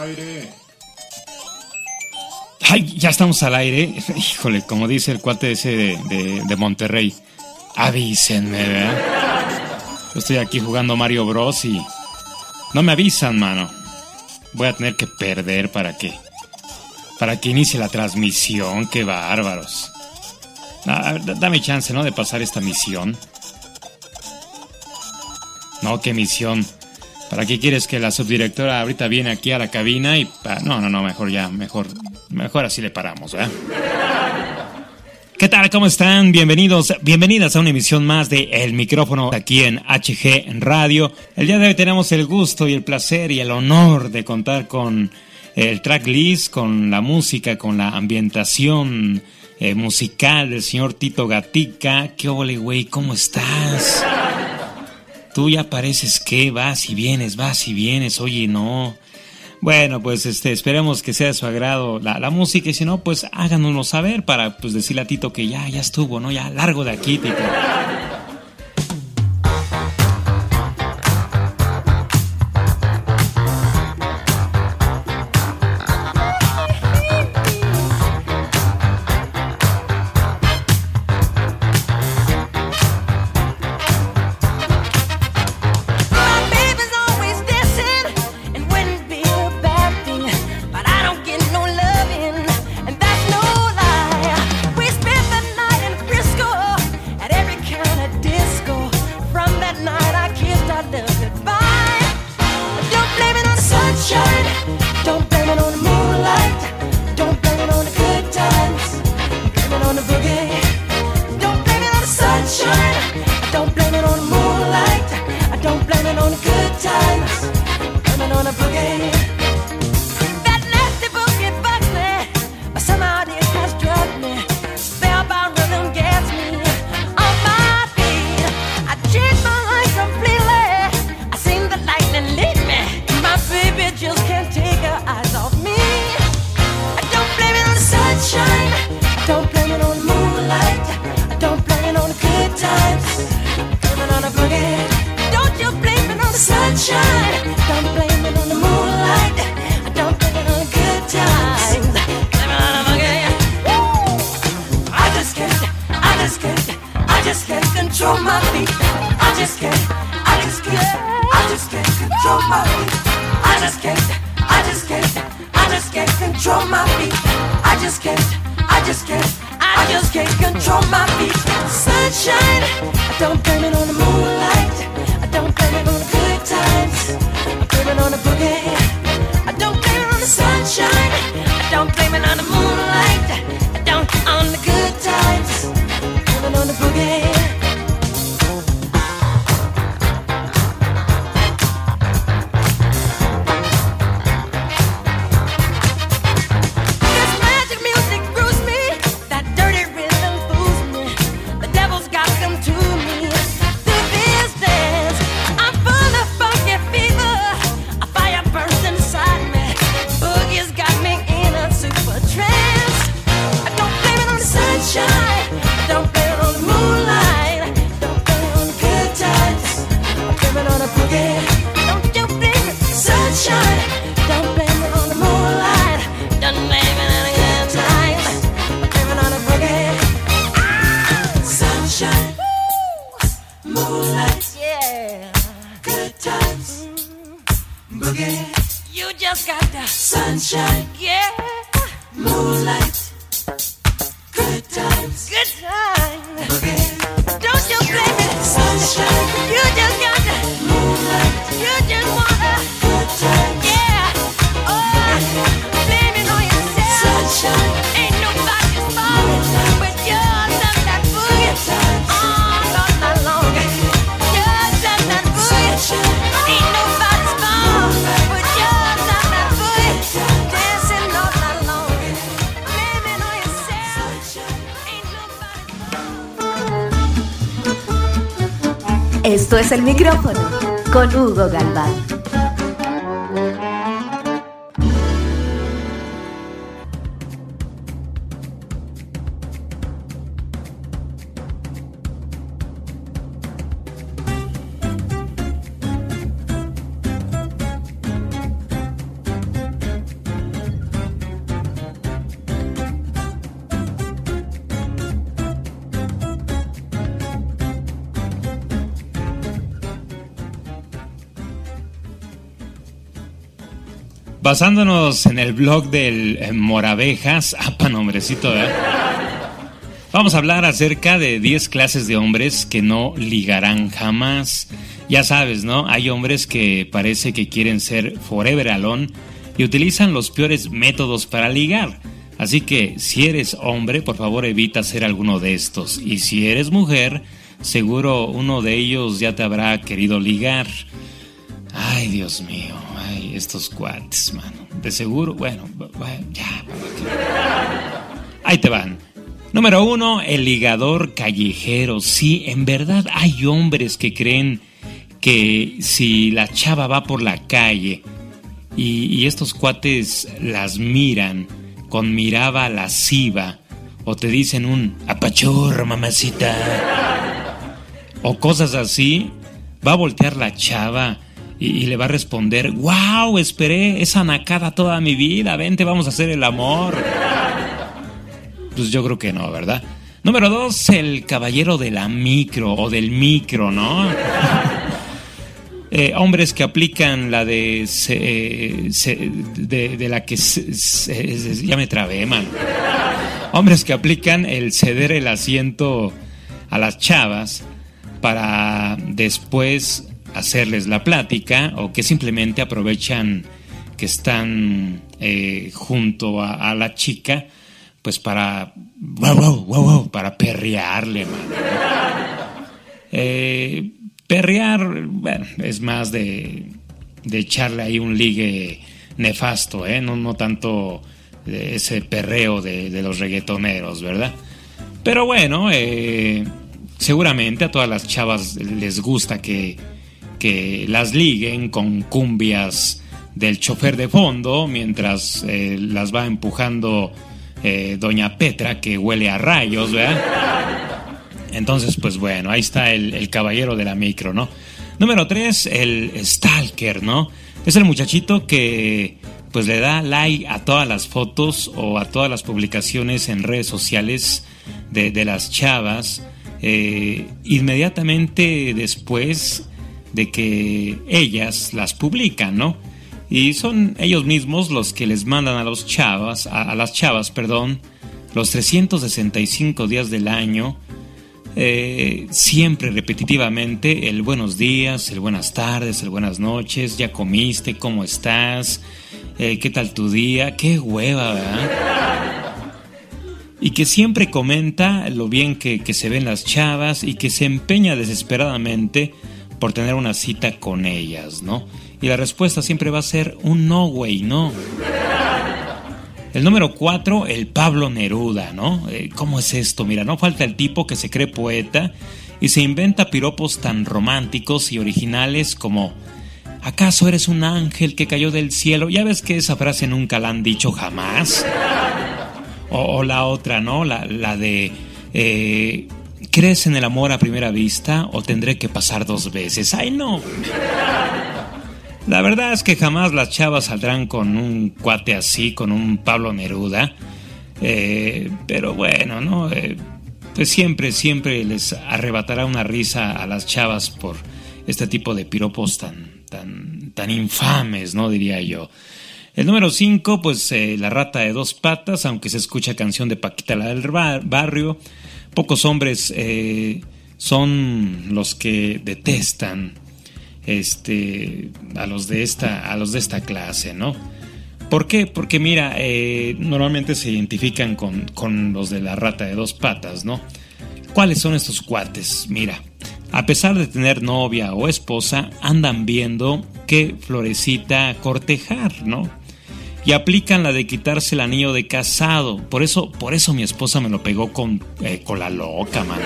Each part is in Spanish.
Aire. Ay, ya estamos al aire. Híjole, como dice el cuate ese de, de, Monterrey. Avísenme, ¿verdad? Yo estoy aquí jugando Mario Bros. y no me avisan, mano. Voy a tener que perder para que. Para que inicie la transmisión. Qué bárbaros. Ah, dame chance, ¿no? De pasar esta misión. No, qué misión. ¿Para qué quieres que la subdirectora ahorita viene aquí a la cabina y... No, no, no, mejor ya, mejor, mejor así le paramos, ¿eh? ¿Qué tal? ¿Cómo están? Bienvenidos, bienvenidas a una emisión más de El Micrófono aquí en HG Radio. El día de hoy tenemos el gusto y el placer y el honor de contar con el tracklist, con la música, con la ambientación eh, musical del señor Tito Gatica. ¿Qué ole, güey? ¿Cómo estás? Tú ya pareces que vas y vienes, vas y vienes, oye, no. Bueno, pues este, esperemos que sea de su agrado la, la música y si no, pues háganoslo saber para pues decirle a Tito que ya, ya estuvo, ¿no? Ya largo de aquí, Tito. Con Hugo Galván. Basándonos en el blog del eh, Moravejas, apa nombrecito, ¿eh? Vamos a hablar acerca de 10 clases de hombres que no ligarán jamás. Ya sabes, ¿no? Hay hombres que parece que quieren ser forever alone y utilizan los peores métodos para ligar. Así que si eres hombre, por favor evita ser alguno de estos. Y si eres mujer, seguro uno de ellos ya te habrá querido ligar. Ay, Dios mío, ay, estos cuates, mano. De seguro, bueno, ya. Ahí te van. Número uno, el ligador callejero. Sí, en verdad hay hombres que creen que si la chava va por la calle y, y estos cuates las miran con mirada lasciva o te dicen un apachurro, mamacita, o cosas así, va a voltear la chava y, le va a responder, wow, esperé esa nacada toda mi vida, vente, vamos a hacer el amor. Pues yo creo que no, ¿verdad? Número dos, el caballero de la micro o del micro, ¿no? Eh, hombres que aplican la de, se- de, de la que se- ya me trabé, man. Hombres que aplican el ceder el asiento a las chavas para después hacerles la plática o que simplemente aprovechan que están eh, junto a, a la chica pues para wow, wow, wow, wow, para perrearle, man. Eh, perrear, bueno, es más de, de echarle ahí un ligue nefasto, ¿eh? No, no tanto de ese perreo de, de los reggaetoneros, ¿verdad? Pero bueno, eh, seguramente a todas las chavas les gusta que, que las liguen con cumbias del chofer de fondo mientras eh, las va empujando eh, Doña Petra que huele a rayos, ¿verdad? Entonces, pues bueno, ahí está el, caballero de la micro, ¿no? Número tres, el stalker, ¿no? Es el muchachito que pues le da like a todas las fotos o a todas las publicaciones en redes sociales de, de las chavas eh, inmediatamente después de que ellas las publican, ¿no? Y son ellos mismos los que les mandan a los chavas, a, las chavas, perdón, los 365 días del año, eh, siempre repetitivamente el buenos días, el buenas tardes, el buenas noches, ya comiste, cómo estás, eh, qué tal tu día, qué hueva, ¿verdad? Y que siempre comenta lo bien que, que se ven las chavas y que se empeña desesperadamente por tener una cita con ellas, ¿no? Y la respuesta siempre va a ser un no, güey, no. El número cuatro, el Pablo Neruda, ¿no? Eh, ¿Cómo es esto? Mira, no falta el tipo que se cree poeta y se inventa piropos tan románticos y originales como ¿Acaso eres un ángel que cayó del cielo? Ya ves que esa frase nunca la han dicho jamás. O, la otra, ¿no? La, de eh, ¿Crees en el amor a primera vista o tendré que pasar dos veces? ¡Ay, no! La verdad es que jamás las chavas saldrán con un cuate así, con un Pablo Neruda. Eh, pero bueno, ¿no? Eh, pues siempre, siempre les arrebatará una risa a las chavas por este tipo de piropos tan, tan, tan infames, ¿no? Diría yo. El número 5, pues eh, La rata de dos patas, aunque se escucha canción de Paquita la del barrio. Pocos hombres son los que detestan este, a, los de esta, a los de esta clase, ¿no? ¿Por qué? Porque mira, eh, normalmente se identifican con, con los de la rata de dos patas, ¿no? ¿Cuáles son estos cuates? Mira, a pesar de tener novia o esposa, andan viendo qué florecita cortejar, ¿no? Y aplican la de quitarse el anillo de casado. Por eso, por eso mi esposa me lo pegó con, eh, con la loca, mano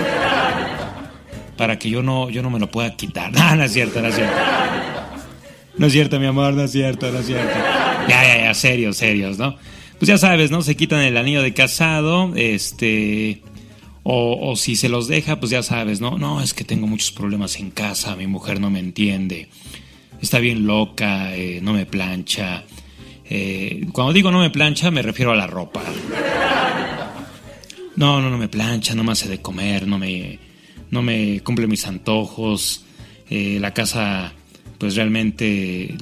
para que yo no, yo no me lo pueda quitar. No, no es cierto, no es cierto. No es cierto, mi amor, no es cierto, no es cierto. Ya, ya, ya, serios, serios, ¿no? Pues ya sabes, ¿no? Se quitan el anillo de casado, este... O, o, si se los deja, pues ya sabes, ¿no? No, es que tengo muchos problemas en casa, mi mujer no me entiende, está bien loca, eh, no me plancha. Eh, cuando digo no me plancha, me refiero a la ropa. No, no, no me plancha, no me hace de comer, no me, no me cumple mis antojos, eh, la casa pues realmente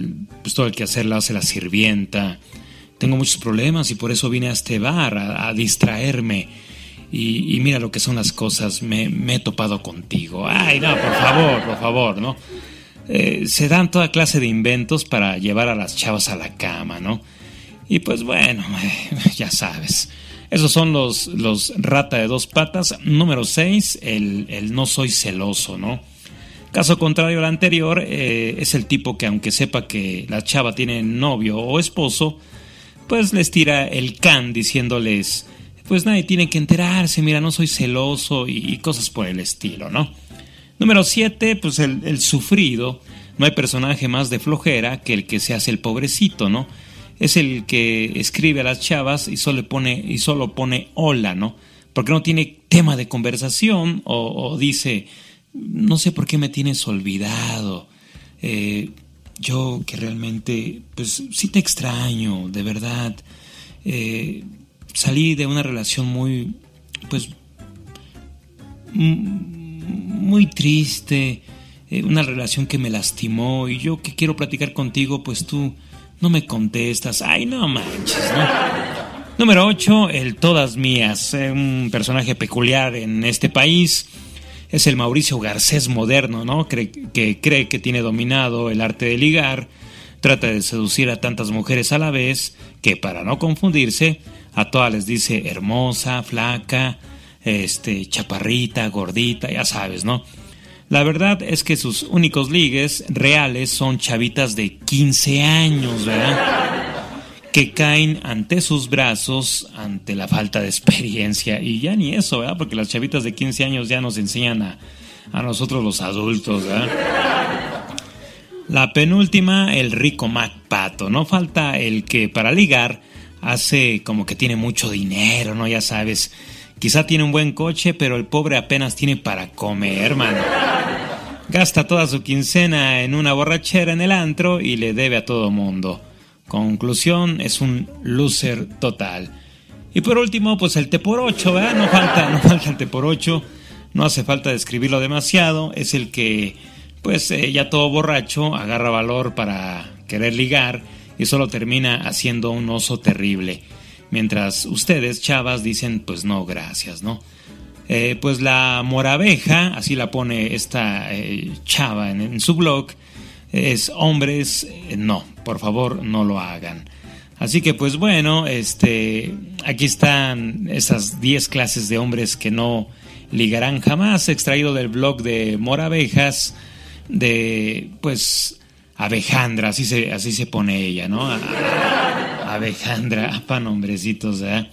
pues todo el que hacer la hace la sirvienta, tengo muchos problemas y por eso vine a este bar a, distraerme. Y, mira lo que son las cosas, me, he topado contigo. Ay, no, por favor, por favor, ¿no? Eh, se dan toda clase de inventos para llevar a las chavas a la cama, ¿no? Y pues bueno, ya sabes. Esos son los, los rata de dos patas. Número 6, el, no soy celoso, ¿no? Caso contrario al anterior, eh, es el tipo que aunque sepa que la chava tiene novio o esposo, pues les tira el can diciéndoles, pues nadie tiene que enterarse, mira, no soy celoso y, cosas por el estilo, ¿no? Número 7, pues el, el, sufrido. No hay personaje más de flojera que el que se hace el pobrecito, ¿no? es el que escribe a las chavas y solo pone, y solo pone hola, ¿no? Porque no tiene tema de conversación o, dice, no sé por qué me tienes olvidado. Eh, yo que realmente, pues sí te extraño, de verdad. Eh, salí de una relación muy, pues, muy triste, eh, una relación que me lastimó y yo que quiero platicar contigo, pues tú no me contestas. Ay, no manches, ¿no? Número 8, el Todas Mías. Eh, un personaje peculiar en este país. Es el Mauricio Garcés moderno, ¿no? que cree que tiene dominado el arte de ligar. Trata de seducir a tantas mujeres a la vez que, para no confundirse, a todas les dice hermosa, flaca, este, chaparrita, gordita, ya sabes, ¿no? La verdad es que sus únicos ligues reales son chavitas de 15 años, ¿verdad? Que caen ante sus brazos ante la falta de experiencia. Y ya ni eso, ¿verdad? Porque las chavitas de 15 años ya nos enseñan a, a nosotros los adultos, ¿verdad? La penúltima, el rico Mac Pato. No falta el que para ligar hace como que tiene mucho dinero, ¿no? Ya sabes Quizá tiene un buen coche, pero el pobre apenas tiene para comer, hermano. Gasta toda su quincena en una borrachera en el antro y le debe a todo mundo. Conclusión, es un loser total. Y por último, pues el T por 8, ¿verdad? No falta, no falta el T por 8. No hace falta describirlo demasiado. Es el que, pues eh, ya todo borracho, agarra valor para querer ligar y solo termina haciendo un oso terrible. Mientras ustedes, chavas, dicen pues no, gracias, ¿no? Eh, pues la moraveja, así la pone esta eh, chava en, su blog, es hombres, eh, no, por favor no lo hagan. Así que pues bueno, este, aquí están esas 10 clases de hombres que no ligarán jamás, extraído del blog de Moravejas, de pues Abejandra, así se, así se pone ella, ¿no? Abejandra, para nombrecitos, ¿eh?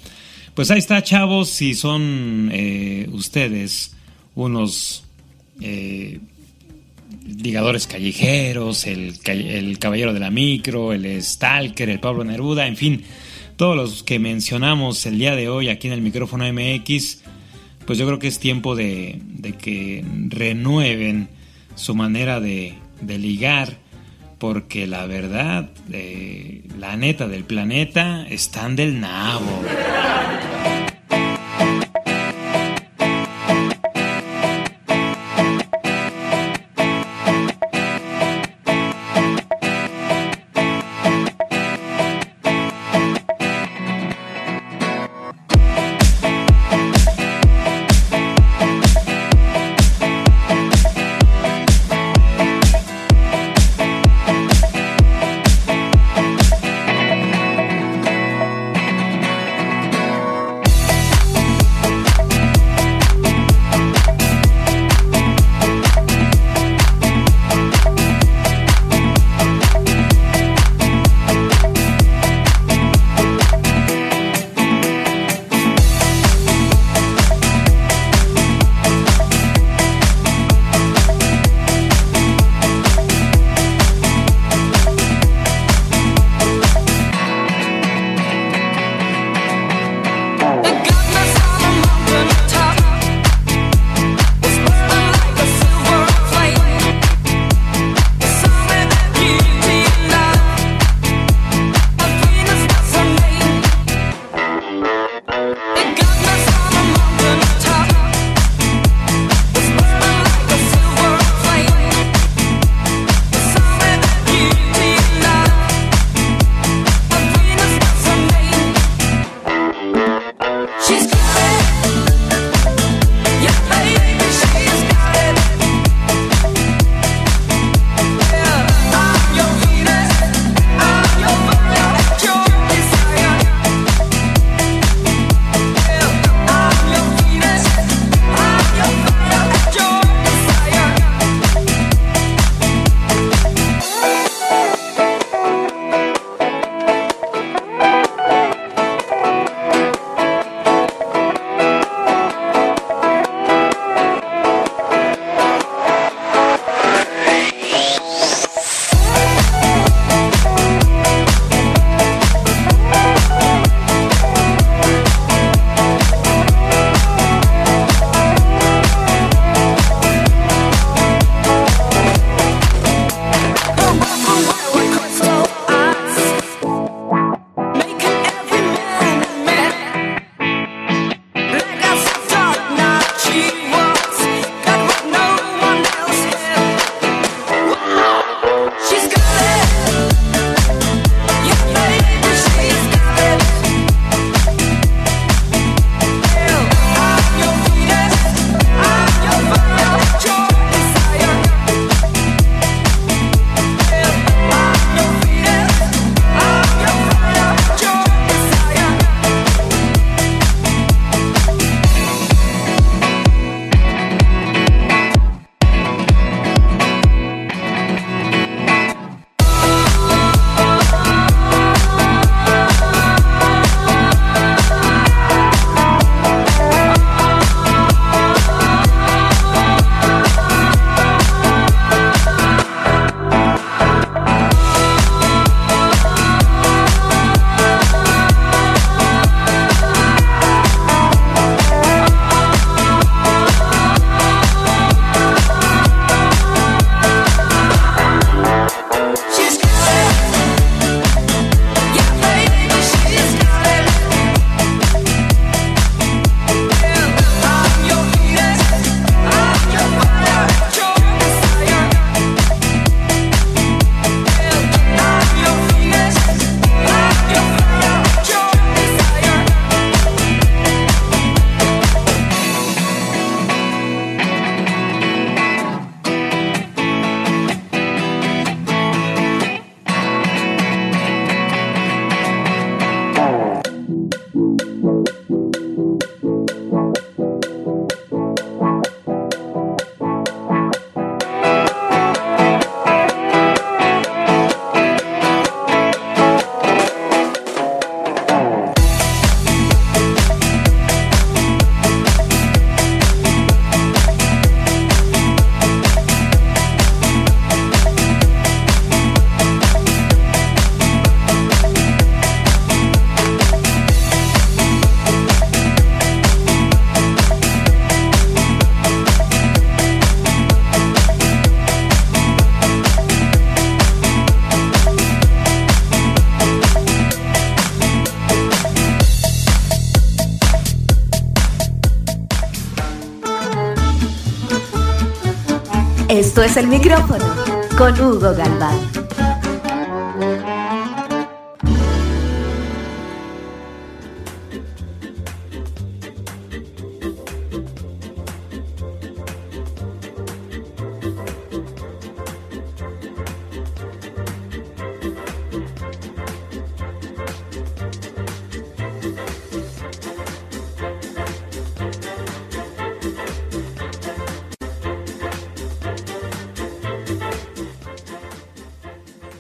Pues ahí está, chavos, si son eh, ustedes unos eh, ligadores callejeros, el, caballero de la micro, el stalker, el Pablo Neruda, en fin, todos los que mencionamos el día de hoy aquí en el micrófono MX, pues yo creo que es tiempo de, que renueven su manera de ligar, porque la verdad, eh, la neta del planeta, están del nabo. Esto es el micrófono con Hugo Galván.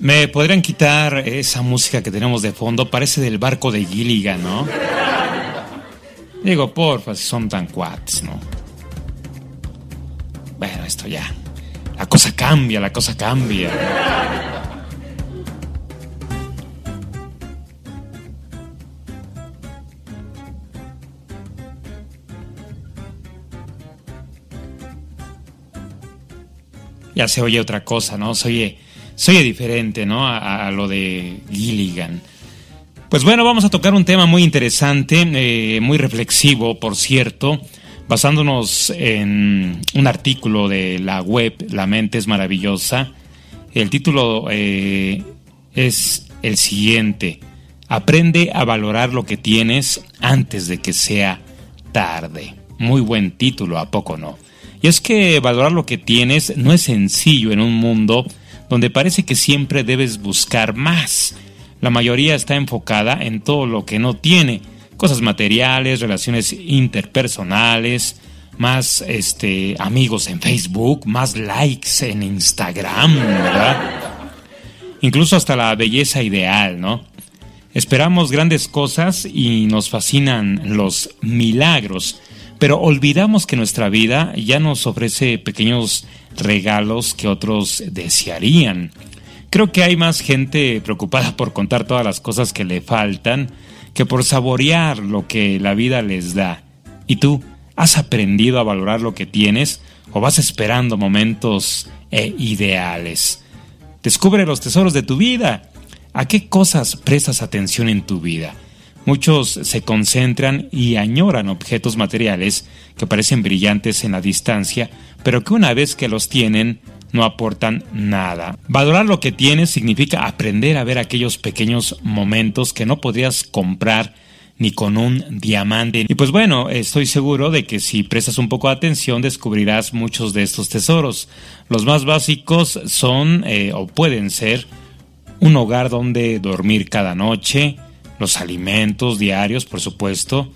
Me podrían quitar esa música que tenemos de fondo, parece del barco de Gilligan, ¿no? Digo, porfa, si son tan cuates, ¿no? Bueno, esto ya. La cosa cambia, la cosa cambia. Ya se oye otra cosa, ¿no? Se oye soy diferente, ¿no? A, lo de Gilligan. Pues bueno, vamos a tocar un tema muy interesante, eh, muy reflexivo, por cierto, basándonos en un artículo de la web La mente es maravillosa. El título eh, es el siguiente, Aprende a valorar lo que tienes antes de que sea tarde. Muy buen título, ¿a poco no? Y es que valorar lo que tienes no es sencillo en un mundo donde parece que siempre debes buscar más. La mayoría está enfocada en todo lo que no tiene, cosas materiales, relaciones interpersonales, más este amigos en Facebook, más likes en Instagram, ¿verdad? Incluso hasta la belleza ideal, ¿no? Esperamos grandes cosas y nos fascinan los milagros, pero olvidamos que nuestra vida ya nos ofrece pequeños regalos que otros desearían. Creo que hay más gente preocupada por contar todas las cosas que le faltan que por saborear lo que la vida les da. ¿Y tú has aprendido a valorar lo que tienes o vas esperando momentos e ideales? Descubre los tesoros de tu vida. ¿A qué cosas prestas atención en tu vida? Muchos se concentran y añoran objetos materiales que parecen brillantes en la distancia, pero que una vez que los tienen no aportan nada. Valorar lo que tienes significa aprender a ver aquellos pequeños momentos que no podrías comprar ni con un diamante. Y pues bueno, estoy seguro de que si prestas un poco de atención descubrirás muchos de estos tesoros. Los más básicos son eh, o pueden ser un hogar donde dormir cada noche, los alimentos diarios, por supuesto,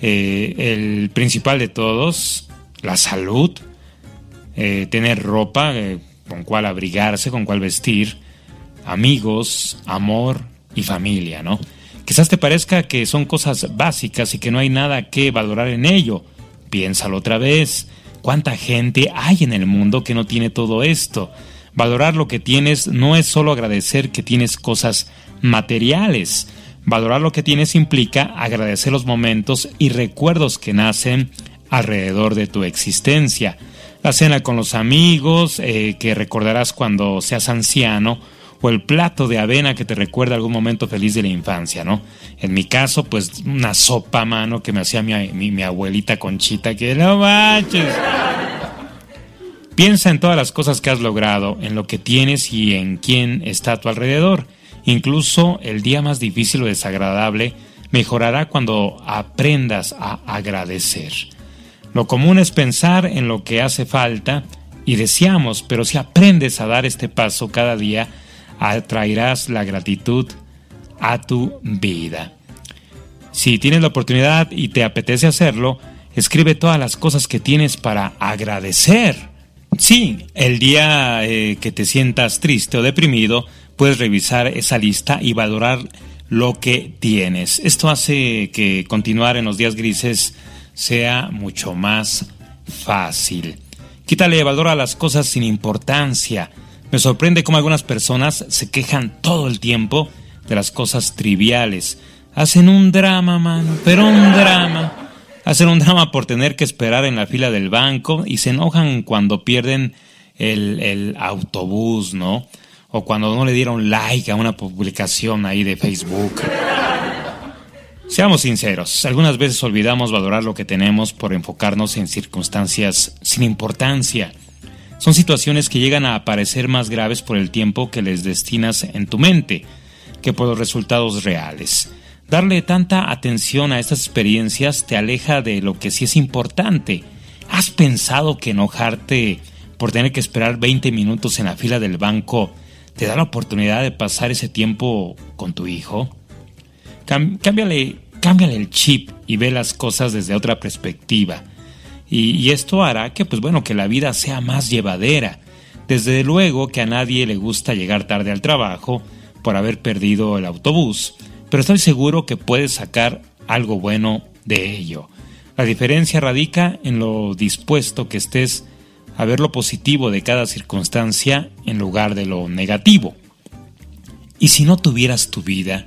eh, el principal de todos, la salud, eh, tener ropa eh, con cual abrigarse, con cual vestir, amigos, amor y familia, ¿no? Quizás te parezca que son cosas básicas y que no hay nada que valorar en ello. Piénsalo otra vez. ¿Cuánta gente hay en el mundo que no tiene todo esto? Valorar lo que tienes no es solo agradecer que tienes cosas materiales, Valorar lo que tienes implica agradecer los momentos y recuerdos que nacen alrededor de tu existencia. La cena con los amigos, eh, que recordarás cuando seas anciano, o el plato de avena que te recuerda algún momento feliz de la infancia, ¿no? En mi caso, pues una sopa a mano que me hacía mi, mi, abuelita Conchita, que no manches. Piensa en todas las cosas que has logrado, en lo que tienes y en quién está a tu alrededor. Incluso el día más difícil o desagradable mejorará cuando aprendas a agradecer. Lo común es pensar en lo que hace falta y deseamos, pero si aprendes a dar este paso cada día, atraerás la gratitud a tu vida. Si tienes la oportunidad y te apetece hacerlo, escribe todas las cosas que tienes para agradecer. Sí, el día eh, que te sientas triste o deprimido, puedes revisar esa lista y valorar lo que tienes. Esto hace que continuar en los días grises sea mucho más fácil. Quítale valor a las cosas sin importancia. Me sorprende cómo algunas personas se quejan todo el tiempo de las cosas triviales. Hacen un drama, mano, pero un drama. Hacen un drama por tener que esperar en la fila del banco y se enojan cuando pierden el, el autobús, ¿no? O cuando no le dieron like a una publicación ahí de Facebook. Seamos sinceros, algunas veces olvidamos valorar lo que tenemos por enfocarnos en circunstancias sin importancia. Son situaciones que llegan a parecer más graves por el tiempo que les destinas en tu mente que por los resultados reales. Darle tanta atención a estas experiencias te aleja de lo que sí es importante. ¿Has pensado que enojarte por tener que esperar 20 minutos en la fila del banco te da la oportunidad de pasar ese tiempo con tu hijo? cámbiale, cámbiale el chip y ve las cosas desde otra perspectiva. Y, y, esto hará que, pues bueno, que la vida sea más llevadera. Desde luego que a nadie le gusta llegar tarde al trabajo por haber perdido el autobús, pero estoy seguro que puedes sacar algo bueno de ello. La diferencia radica en lo dispuesto que estés a ver lo positivo de cada circunstancia en lugar de lo negativo. Y si no tuvieras tu vida,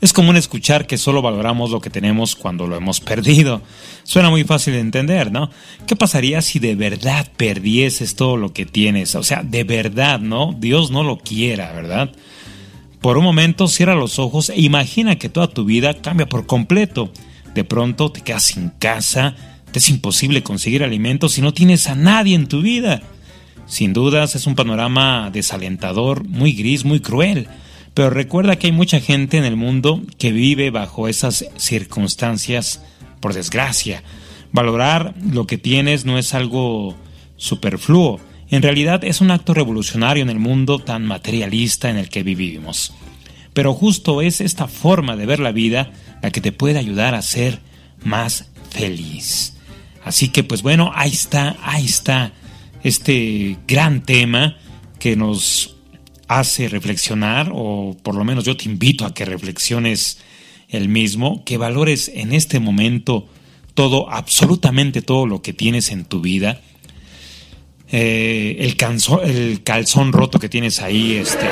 es común escuchar que solo valoramos lo que tenemos cuando lo hemos perdido. Suena muy fácil de entender, ¿no? ¿Qué pasaría si de verdad perdieses todo lo que tienes? O sea, de verdad, ¿no? Dios no lo quiera, ¿verdad? Por un momento cierra los ojos e imagina que toda tu vida cambia por completo. De pronto te quedas sin casa, es imposible conseguir alimentos si no tienes a nadie en tu vida. Sin dudas es un panorama desalentador, muy gris, muy cruel. Pero recuerda que hay mucha gente en el mundo que vive bajo esas circunstancias, por desgracia. Valorar lo que tienes no es algo superfluo, en realidad es un acto revolucionario en el mundo tan materialista en el que vivimos. Pero justo es esta forma de ver la vida la que te puede ayudar a ser más feliz. Así que pues bueno, ahí está, ahí está este gran tema que nos hace reflexionar, o por lo menos yo te invito a que reflexiones el mismo, que valores en este momento todo, absolutamente todo lo que tienes en tu vida, eh, el, calzón roto que tienes ahí este,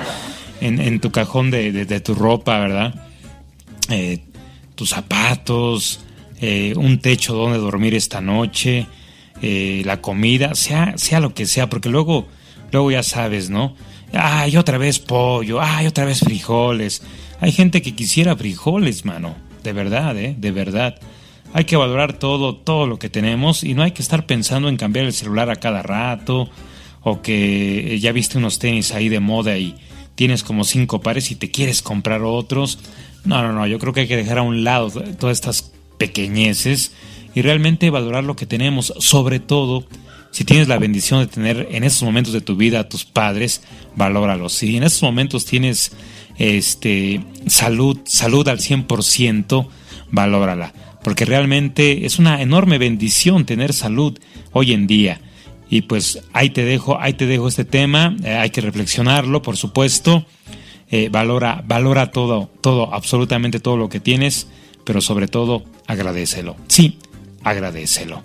en, tu cajón de, tu ropa, ¿verdad? Eh, tus zapatos, eh, un techo donde dormir esta noche, la comida, sea, sea lo que sea, porque luego, luego ya sabes, ¿no? Ay, otra vez pollo, ay, otra vez frijoles. Hay gente que quisiera frijoles, mano, de verdad, ¿eh? De verdad. Hay que valorar todo, todo lo que tenemos y no hay que estar pensando en cambiar el celular a cada rato o que ya viste unos tenis ahí de moda y tienes como cinco pares y te quieres comprar otros. No, no, no, yo creo que hay que dejar a un lado todas estas pequeñeces y realmente valorar lo que tenemos, sobre todo si tienes la bendición de tener en esos momentos de tu vida a tus padres, valóralos. Si en esos momentos tienes este salud, salud al 100%, valórala porque realmente es una enorme bendición tener salud hoy en día. Y pues ahí te dejo, ahí te dejo este tema, eh, hay que reflexionarlo, por supuesto. Eh, valora, valora todo, todo, absolutamente todo lo que tienes, pero sobre todo agradecelo. Sí, agradecelo.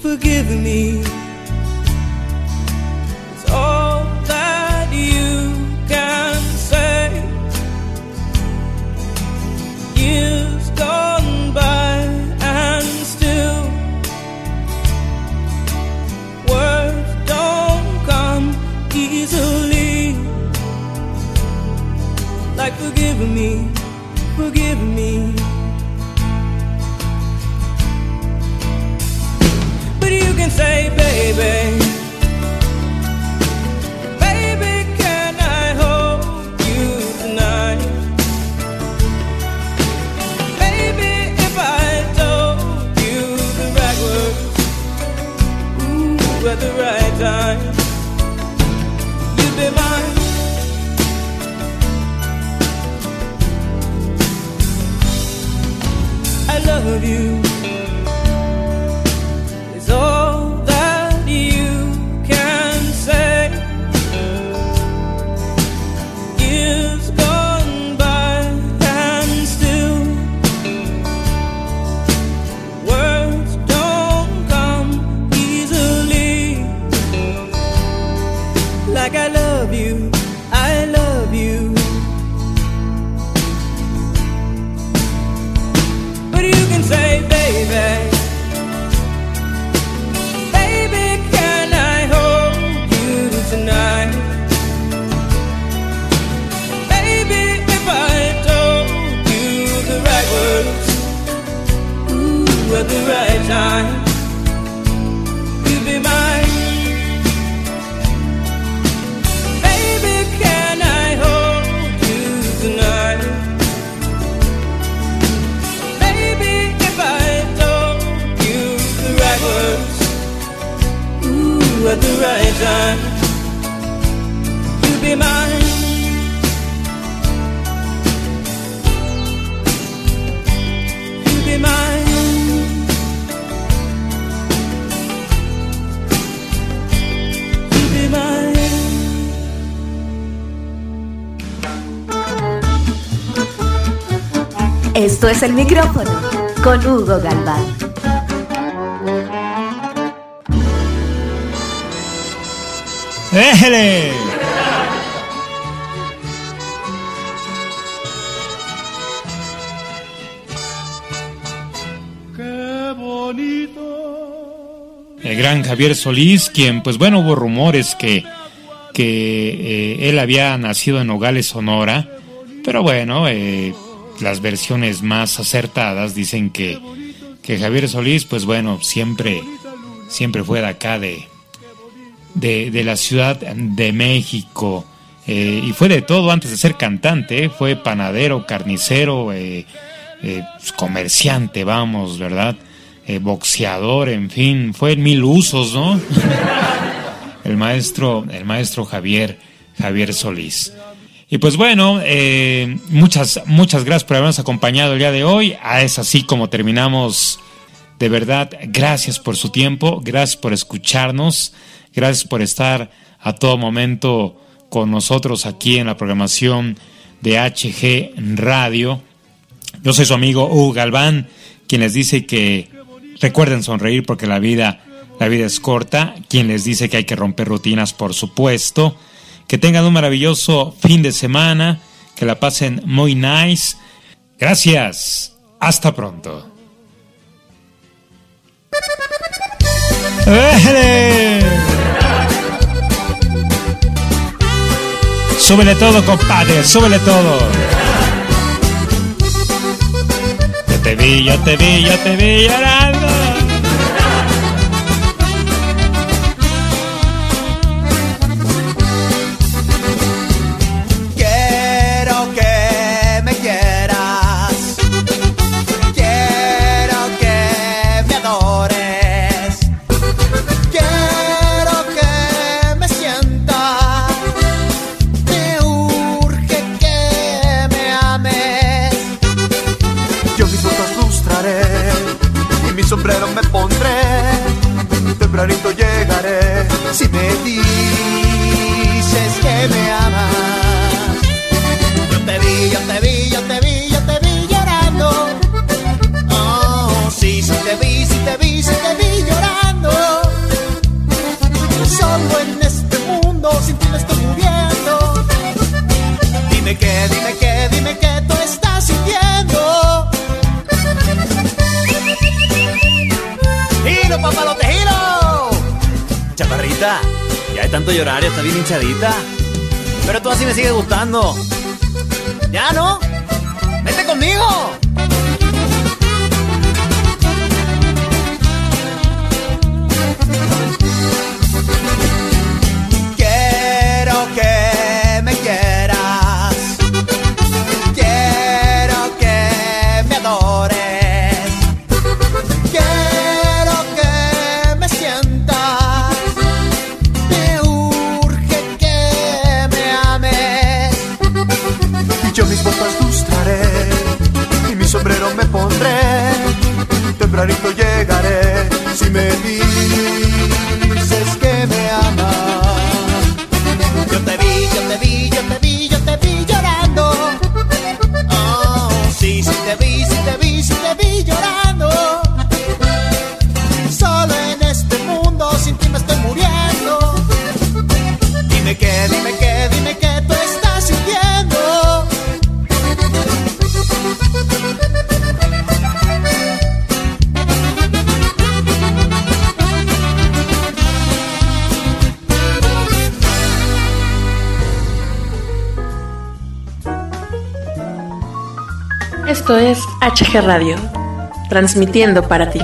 Forgive me. It's all that you can say. Years gone by and still words don't come easily. Like forgive me, forgive me. Say, baby. Baby, can I hold you tonight? Baby, if I told you the right words, ooh, at the right time, Esto es el micrófono con Hugo Galván. ¡Déjele! Qué bonito. El gran Javier Solís, quien, pues bueno, hubo rumores que, que eh, él había nacido en Nogales, Sonora, pero bueno, eh, las versiones más acertadas dicen que, que Javier Solís, pues bueno, siempre, siempre fue de acá, de, de, la Ciudad de México. eh, y fue de todo antes de ser cantante, fue panadero, carnicero, eh, eh, pues, comerciante, vamos, ¿verdad? Boxeador, en fin, fue en mil usos, ¿no? el maestro, el maestro Javier, Javier Solís. Y pues bueno, eh, muchas, muchas gracias por habernos acompañado el día de hoy. Ah, es así como terminamos. De verdad, gracias por su tiempo, gracias por escucharnos, gracias por estar a todo momento con nosotros aquí en la programación de HG Radio. Yo soy su amigo Hugo Galván, quien les dice que recuerden sonreír porque la vida, la vida es corta, quien les dice que hay que romper rutinas, por supuesto. Que tengan un maravilloso fin de semana, que la pasen muy nice. Gracias. Hasta pronto. Súbele todo, compadre, súbele todo. Yo te vi, yo te vi, yo te vi llorando. Si me dices que me amas. Yo te vi, yo te vi, yo te vi, yo te vi llorando. Oh, sí, sí te vi, sí te vi, sí te vi llorando. Solo en este mundo sin ti me estoy muriendo. Dime qué, dime qué, Ya de tanto llorar, ya está bien hinchadita. Pero tú así me sigues gustando. ¿Ya no? ¡Vete conmigo! HG Radio, transmitiendo para ti.